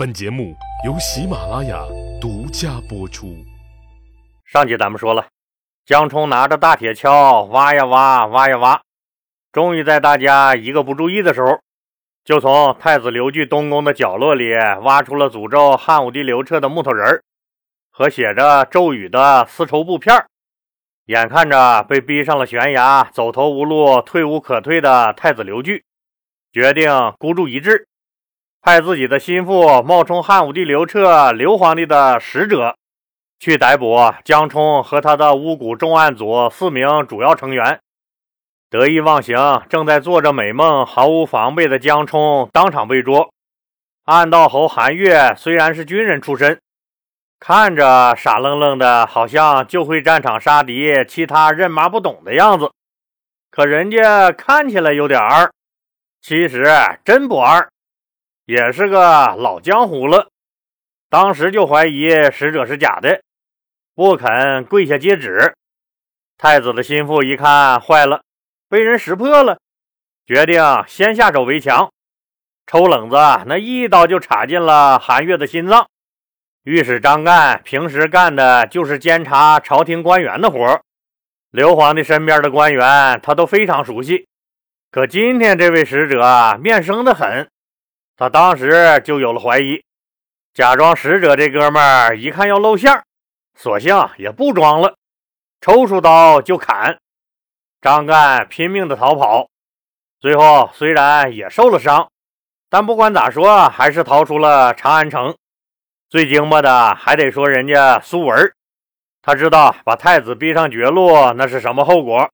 本节目由喜马拉雅独家播出。上集咱们说了，江冲拿着大铁锹挖呀挖，挖呀挖，终于在大家一个不注意的时候，就从太子刘据东宫的角落里挖出了诅咒汉武帝刘彻的木头人儿和写着咒语的丝绸布片儿。眼看着被逼上了悬崖，走投无路、退无可退的太子刘据，决定孤注一掷，派自己的心腹冒充汉武帝刘彻、刘皇帝的使者，去逮捕江冲和他的巫蛊重案组四名主要成员。得意忘形、正在做着美梦、毫无防备的江冲当场被捉。暗道侯韩岳虽然是军人出身。看着傻愣愣的，好像就会战场杀敌，其他认麻不懂的样子。可人家看起来有点二，其实真不二，也是个老江湖了。当时就怀疑使者是假的，不肯跪下接旨。太子的心腹一看坏了，被人识破了，决定先下手为强。抽冷子，那一刀就插进了韩月的心脏。御史张干平时干的就是监察朝廷官员的活刘皇帝身边的官员他都非常熟悉。可今天这位使者面生的很，他当时就有了怀疑。假装使者这哥们儿一看要露馅，索性也不装了，抽出刀就砍。张干拼命的逃跑，最后虽然也受了伤，但不管咋说，还是逃出了长安城。最精巴的还得说人家苏文，他知道把太子逼上绝路那是什么后果，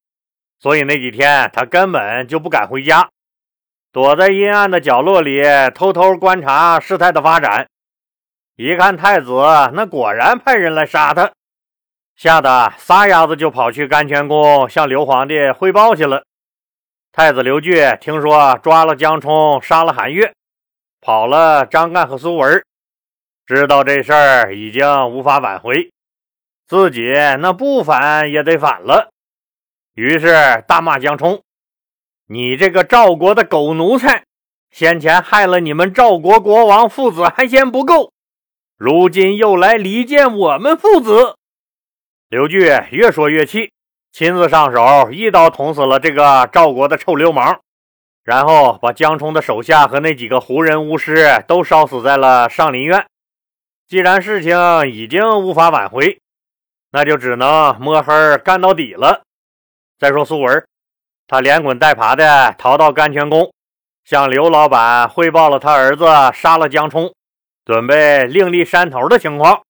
所以那几天他根本就不敢回家，躲在阴暗的角落里偷偷观察事态的发展。一看太子那果然派人来杀他，吓得撒丫子就跑去甘泉宫向刘皇帝汇报去了。太子刘据听说抓了江冲，杀了韩岳，跑了张干和苏文。知道这事儿已经无法挽回，自己那不反也得反了。于是大骂江冲：“你这个赵国的狗奴才，先前害了你们赵国国王父子还嫌不够，如今又来离间我们父子。”刘据越说越气，亲自上手一刀捅死了这个赵国的臭流氓，然后把江冲的手下和那几个胡人巫师都烧死在了上林苑。既然事情已经无法挽回，那就只能摸黑干到底了。再说苏文，他连滚带爬的逃到甘泉宫，向刘老板汇报了他儿子杀了江冲，准备另立山头的情况。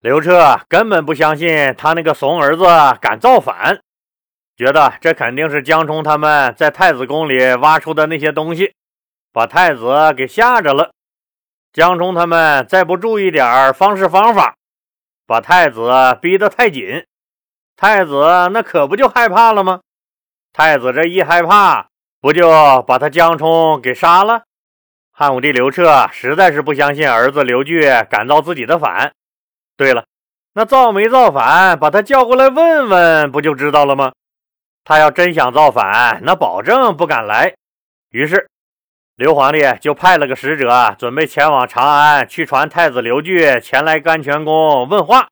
刘彻根本不相信他那个怂儿子敢造反，觉得这肯定是江冲他们在太子宫里挖出的那些东西，把太子给吓着了。江冲他们再不注意点方式方法，把太子逼得太紧，太子那可不就害怕了吗？太子这一害怕，不就把他江冲给杀了？汉武帝刘彻实在是不相信儿子刘据敢造自己的反。对了，那造没造反，把他叫过来问问，不就知道了吗？他要真想造反，那保证不敢来。于是。刘皇帝就派了个使者，准备前往长安去传太子刘据前来甘泉宫问话。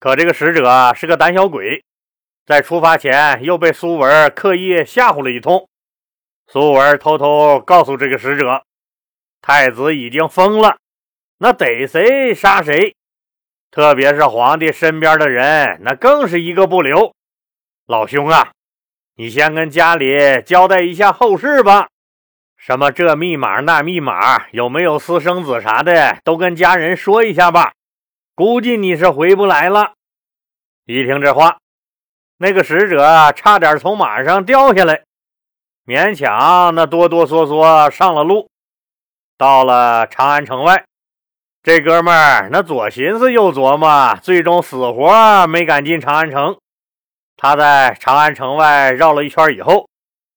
可这个使者是个胆小鬼，在出发前又被苏文刻意吓唬了一通。苏文偷偷告诉这个使者，太子已经疯了，那逮谁杀谁，特别是皇帝身边的人，那更是一个不留。老兄啊，你先跟家里交代一下后事吧。什么这密码那密码，有没有私生子啥的，都跟家人说一下吧。估计你是回不来了。一听这话，那个使者差点从马上掉下来，勉强那哆哆嗦嗦上了路。到了长安城外，这哥们儿那左寻思右琢磨，最终死活没敢进长安城。他在长安城外绕了一圈以后，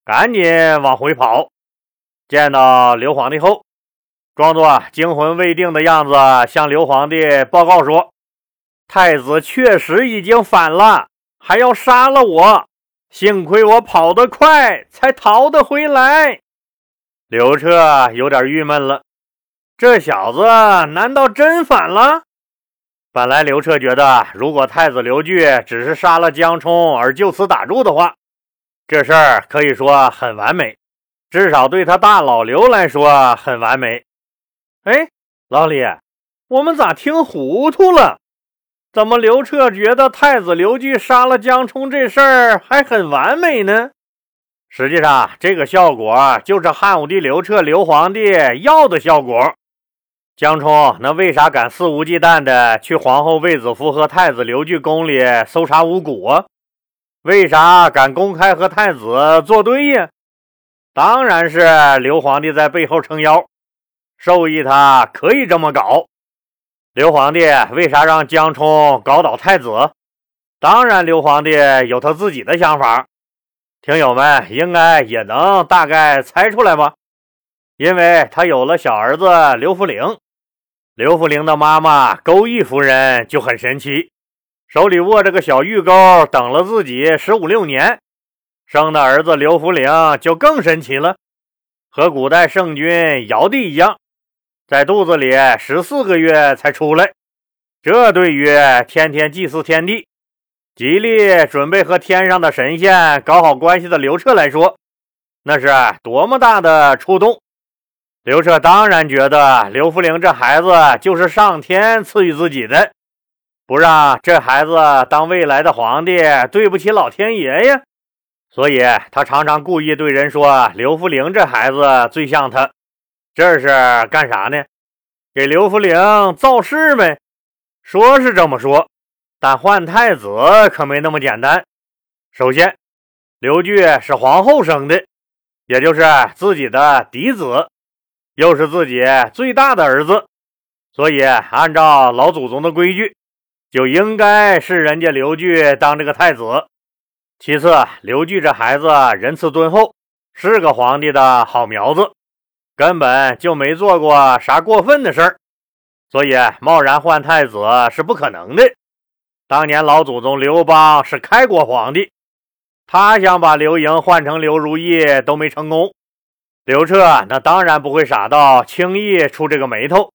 赶紧往回跑。见到刘皇帝后，装作惊魂未定的样子，向刘皇帝报告说：“太子确实已经反了，还要杀了我。幸亏我跑得快，才逃得回来。”刘彻有点郁闷了，这小子难道真反了？本来刘彻觉得，如果太子刘据只是杀了江冲而就此打住的话，这事儿可以说很完美，至少对他大老刘来说很完美。哎，老李，我们咋听糊涂了？怎么刘彻觉得太子刘据杀了江冲这事儿还很完美呢？实际上，这个效果就是汉武帝刘彻刘皇帝要的效果。江冲那为啥敢肆无忌惮的去皇后卫子夫和太子刘据宫里搜查无果？为啥敢公开和太子作对呀？当然是刘皇帝在背后撑腰，授意他可以这么搞。刘皇帝为啥让江冲搞倒太子？当然，刘皇帝有他自己的想法。听友们应该也能大概猜出来吧？因为他有了小儿子刘弗陵。刘福陵的妈妈钩弋夫人就很神奇，手里握着个小玉钩，等了自己十五六年，生的儿子刘福陵就更神奇了，和古代圣君尧帝一样，在肚子里十四个月才出来。这对于天天祭祀天地、极力准备和天上的神仙搞好关系的刘彻来说，那是多么大的触动！刘彻当然觉得刘福陵这孩子就是上天赐予自己的，不让这孩子当未来的皇帝，对不起老天爷呀。所以他常常故意对人说刘福陵这孩子最像他，这是干啥呢？给刘福陵造势呗。说是这么说，但换太子可没那么简单。首先，刘据是皇后生的，也就是自己的嫡子。又是自己最大的儿子，所以按照老祖宗的规矩，就应该是人家刘据当这个太子。其次，刘据这孩子仁慈敦厚，是个皇帝的好苗子，根本就没做过啥过分的事儿，所以贸然换太子是不可能的。当年老祖宗刘邦是开国皇帝，他想把刘盈换成刘如意都没成功。刘彻那当然不会傻到轻易出这个眉头，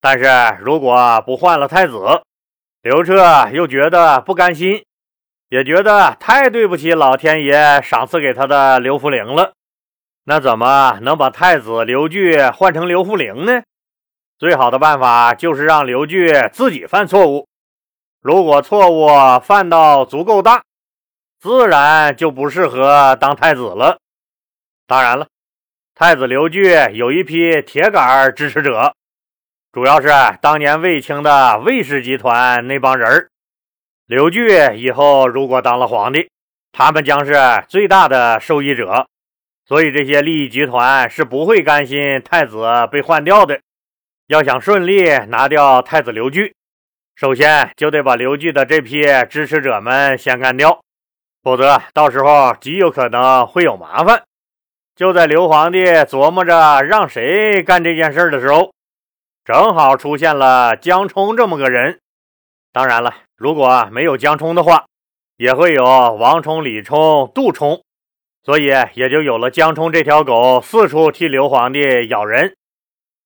但是如果不换了太子，刘彻又觉得不甘心，也觉得太对不起老天爷赏赐给他的刘福陵了。那怎么能把太子刘据换成刘弗陵呢？最好的办法就是让刘据自己犯错误，如果错误犯到足够大，自然就不适合当太子了。当然了。太子刘据有一批铁杆支持者，主要是当年卫青的卫氏集团那帮人儿刘据以后如果当了皇帝，他们将是最大的受益者，所以这些利益集团是不会甘心太子被换掉的。要想顺利拿掉太子刘据，首先就得把刘据的这批支持者们先干掉，否则到时候极有可能会有麻烦。就在刘皇帝琢磨着让谁干这件事的时候，正好出现了江冲这么个人。当然了，如果没有江冲的话，也会有王冲、李冲、杜冲，所以也就有了江冲这条狗四处替刘皇帝咬人。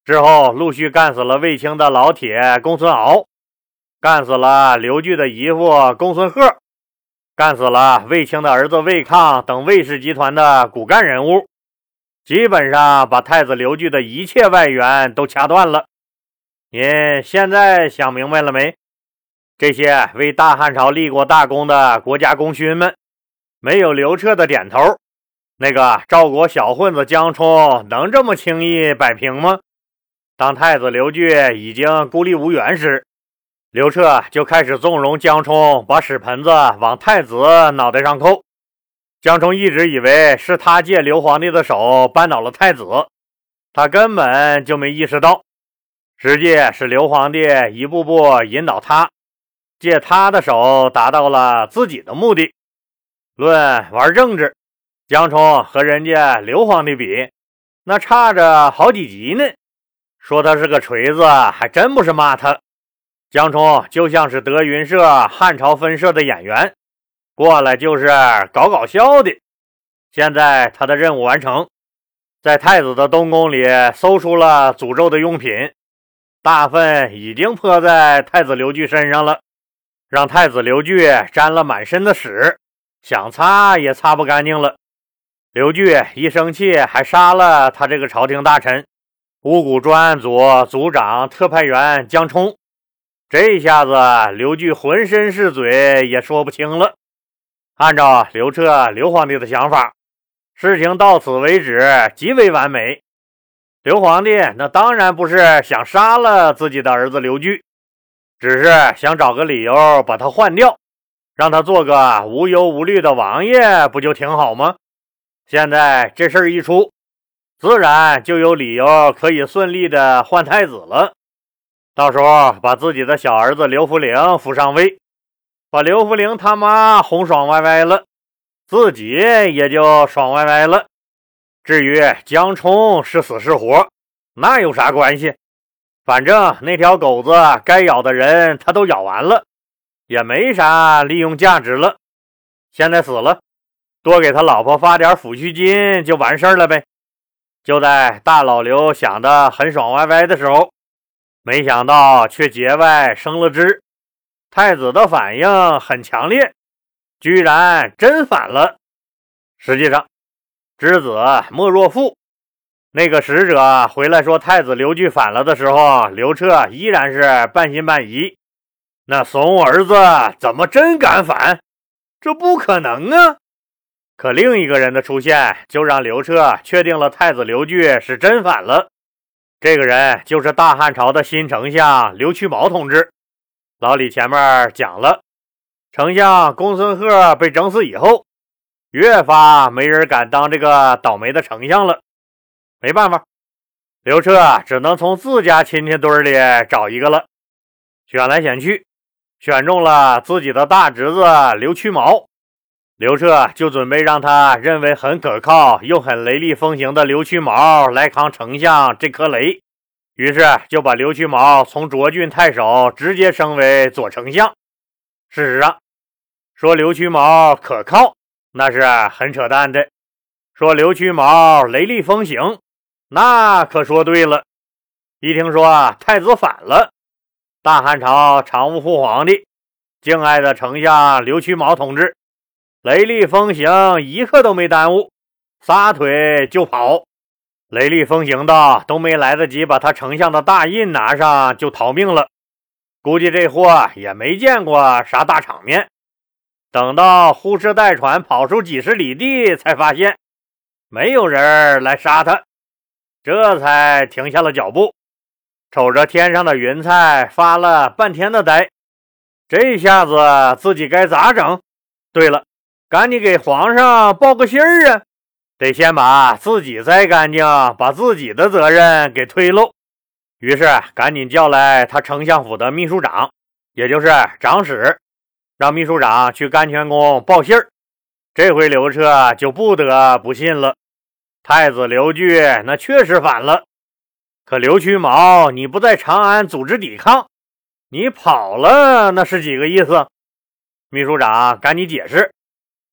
之后陆续干死了卫青的老铁公孙敖，干死了刘据的姨父公孙贺，干死了卫青的儿子卫抗等卫氏集团的骨干人物。基本上把太子刘据的一切外援都掐断了。您现在想明白了没？这些为大汉朝立过大功的国家功勋们，没有刘彻的点头，那个赵国小混子江冲能这么轻易摆平吗？当太子刘据已经孤立无援时，刘彻就开始纵容江冲把屎盆子往太子脑袋上扣。江冲一直以为是他借刘皇帝的手扳倒了太子，他根本就没意识到，实际是刘皇帝一步步引导他，借他的手达到了自己的目的。论玩政治，江冲和人家刘皇帝比，那差着好几级呢。说他是个锤子，还真不是骂他。江冲就像是德云社汉朝分社的演员。过来就是搞搞笑的。现在他的任务完成，在太子的东宫里搜出了诅咒的用品，大粪已经泼在太子刘据身上了，让太子刘据沾了满身的屎，想擦也擦不干净了。刘据一生气，还杀了他这个朝廷大臣，五谷专案组组长、特派员江冲。这一下子刘据浑身是嘴，也说不清了。按照刘彻、刘皇帝的想法。事情到此为止，极为完美。刘皇帝那当然不是想杀了自己的儿子刘据，只是想找个理由把他换掉，让他做个无忧无虑的王爷，不就挺好吗？现在这事儿一出，自然就有理由可以顺利的换太子了。到时候把自己的小儿子刘福陵扶上位，把刘福陵他妈哄爽歪歪了。自己也就爽歪歪了。至于江冲是死是活，那有啥关系？反正那条狗子该咬的人他都咬完了，也没啥利用价值了。现在死了，多给他老婆发点抚恤金就完事儿了呗。就在大老刘想的很爽歪歪的时候，没想到却节外生了枝。太子的反应很强烈。居然真反了！实际上，知子莫若父。那个使者回来说太子刘据反了的时候，刘彻依然是半信半疑。那怂儿子怎么真敢反？这不可能啊！可另一个人的出现，就让刘彻确定了太子刘据是真反了。这个人就是大汉朝的新丞相刘屈毛同志。老李前面讲了。丞相公孙贺被整死以后，越发没人敢当这个倒霉的丞相了。没办法，刘彻只能从自家亲戚堆里找一个了。选来选去，选中了自己的大侄子刘屈毛。刘彻就准备让他认为很可靠又很雷厉风行的刘屈毛来扛丞相这颗雷，于是就把刘屈毛从涿郡太守直接升为左丞相。事实上，说刘屈毛可靠，那是很扯淡的；说刘屈毛雷厉风行，那可说对了。一听说啊太子反了，大汉朝常务副皇帝敬爱的丞相刘屈毛同志雷厉风行，一刻都没耽误，撒腿就跑，雷厉风行到都没来得及把他丞相的大印拿上就逃命了。估计这货也没见过啥大场面，等到呼哧带喘跑出几十里地，才发现没有人来杀他，这才停下了脚步，瞅着天上的云彩发了半天的呆。这下子自己该咋整？对了，赶紧给皇上报个信儿啊！得先把自己栽干净，把自己的责任给推喽。于是赶紧叫来他丞相府的秘书长，也就是长史，让秘书长去甘泉宫报信儿。这回刘彻就不得不信了，太子刘据那确实反了。可刘屈毛，你不在长安组织抵抗，你跑了，那是几个意思？秘书长赶紧解释：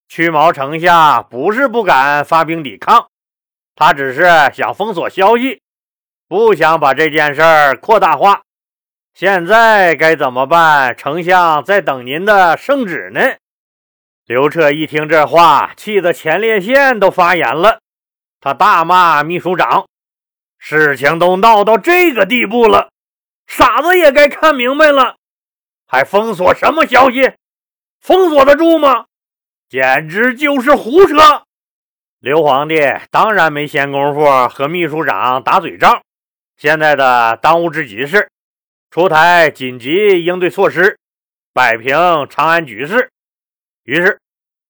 屈毛丞相不是不敢发兵抵抗，他只是想封锁消息。不想把这件事儿扩大化，现在该怎么办？丞相在等您的圣旨呢。刘彻一听这话，气得前列腺都发炎了，他大骂秘书长：“事情都闹到这个地步了，傻子也该看明白了，还封锁什么消息？封锁得住吗？简直就是胡扯！”刘皇帝当然没闲工夫和秘书长打嘴仗。现在的当务之急是出台紧急应对措施，摆平长安局势。于是，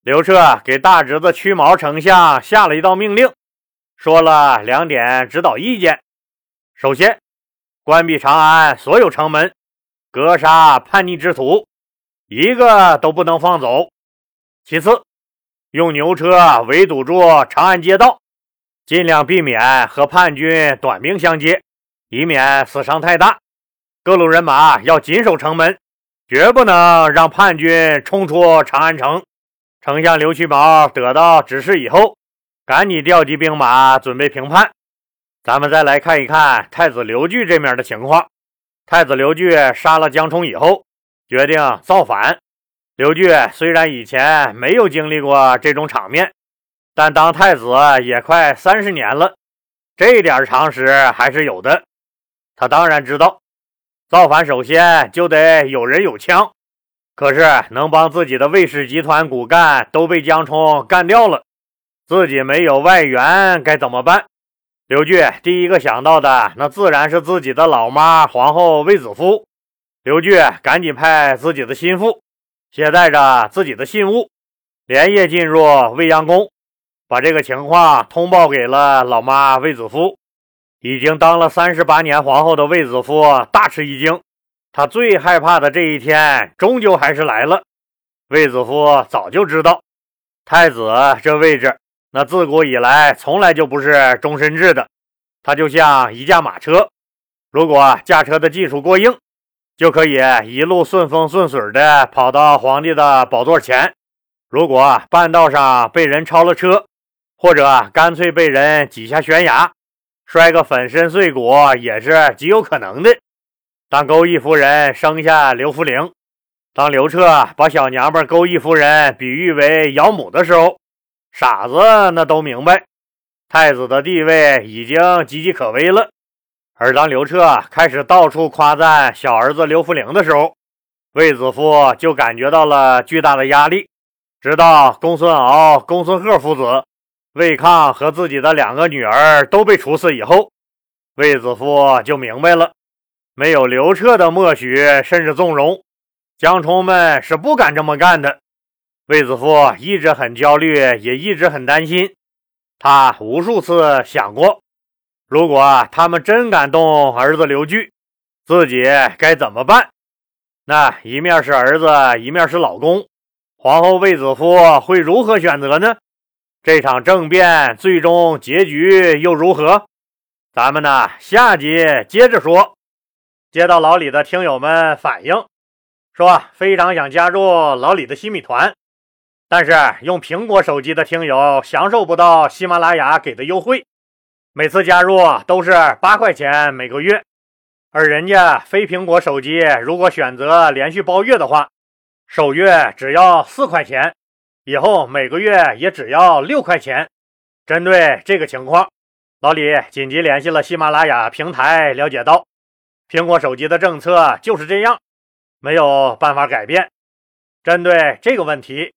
刘彻给大侄子屈毛丞相下了一道命令，说了两点指导意见：首先，关闭长安所有城门，格杀叛逆之徒，一个都不能放走；其次，用牛车围堵住长安街道，尽量避免和叛军短兵相接。以免死伤太大，各路人马要紧守城门，绝不能让叛军冲出长安城。丞相刘屈毛得到指示以后，赶紧调集兵马，准备平叛。咱们再来看一看太子刘据这面的情况。太子刘据杀了江充以后，决定造反。刘据虽然以前没有经历过这种场面，但当太子也快三十年了，这点常识还是有的。他当然知道，造反首先就得有人有枪。可是能帮自己的卫氏集团骨干都被江充干掉了，自己没有外援该怎么办？刘据第一个想到的，那自然是自己的老妈皇后卫子夫。刘据赶紧派自己的心腹，携带着自己的信物，连夜进入未央宫，把这个情况通报给了老妈卫子夫。已经当了三十八年皇后的卫子夫大吃一惊，他最害怕的这一天，终究还是来了。卫子夫早就知道，太子这位置。那自古以来从来就不是终身制的，它就像一架马车，如果驾车的技术过硬，就可以一路顺风顺水的跑到皇帝的宝座前；如果半道上被人超了车，或者干脆被人挤下悬崖，摔个粉身碎骨也是极有可能的。当钩弋夫人生下刘弗陵，当刘彻把小娘们钩弋夫人比喻为养母的时候。傻子那都明白，太子的地位已经岌岌可危了。而当刘彻开始到处夸赞小儿子刘弗陵的时候，卫子夫就感觉到了巨大的压力。直到公孙敖、公孙贺父子、卫抗和自己的两个女儿都被处死以后，卫子夫就明白了，没有刘彻的默许甚至纵容，江充们是不敢这么干的。卫子夫一直很焦虑，也一直很担心。他无数次想过，如果他们真敢动儿子刘据，自己该怎么办？那一面是儿子，一面是老公，皇后卫子夫会如何选择呢？这场政变最终结局又如何？咱们呢，下集接着说。接到老李的听友们反映，说非常想加入老李的新米团。但是用苹果手机的听友享受不到喜马拉雅给的优惠，每次加入都是八块钱每个月，而人家非苹果手机如果选择连续包月的话，首月只要四块钱，以后每个月也只要六块钱。针对这个情况，老李紧急联系了喜马拉雅平台，了解到苹果手机的政策就是这样，没有办法改变。针对这个问题。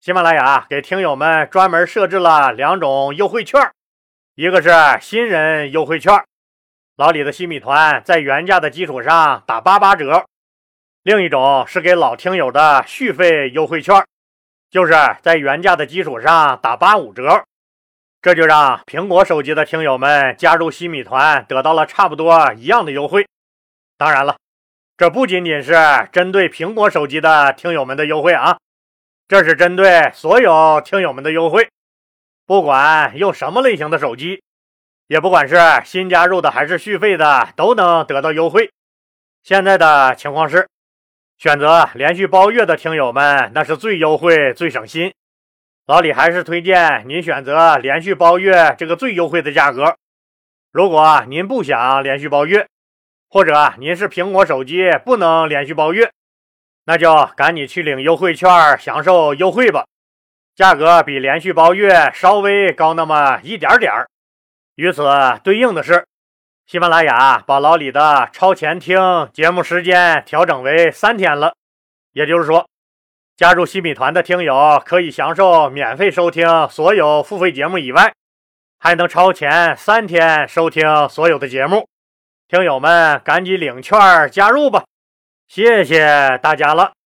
喜马拉雅给听友们专门设置了两种优惠券，一个是新人优惠券，老李的新米团在原价的基础上打八八折；另一种是给老听友的续费优惠券，就是在原价的基础上打八五折。这就让苹果手机的听友们加入新米团得到了差不多一样的优惠。当然了，这不仅仅是针对苹果手机的听友们的优惠啊。这是针对所有听友们的优惠，不管用什么类型的手机，也不管是新加入的还是续费的，都能得到优惠。现在的情况是，选择连续包月的听友们，那是最优惠、最省心。老李还是推荐您选择连续包月这个最优惠的价格。如果您不想连续包月，或者您是苹果手机不能连续包月。那就赶紧去领优惠券，享受优惠吧。价格比连续包月稍微高那么一点点儿。与此对应的是，喜马拉雅把老李的超前听节目时间调整为三天了。也就是说，加入西米团的听友可以享受免费收听所有付费节目以外，还能超前三天收听所有的节目。听友们赶紧领券加入吧！谢谢大家了。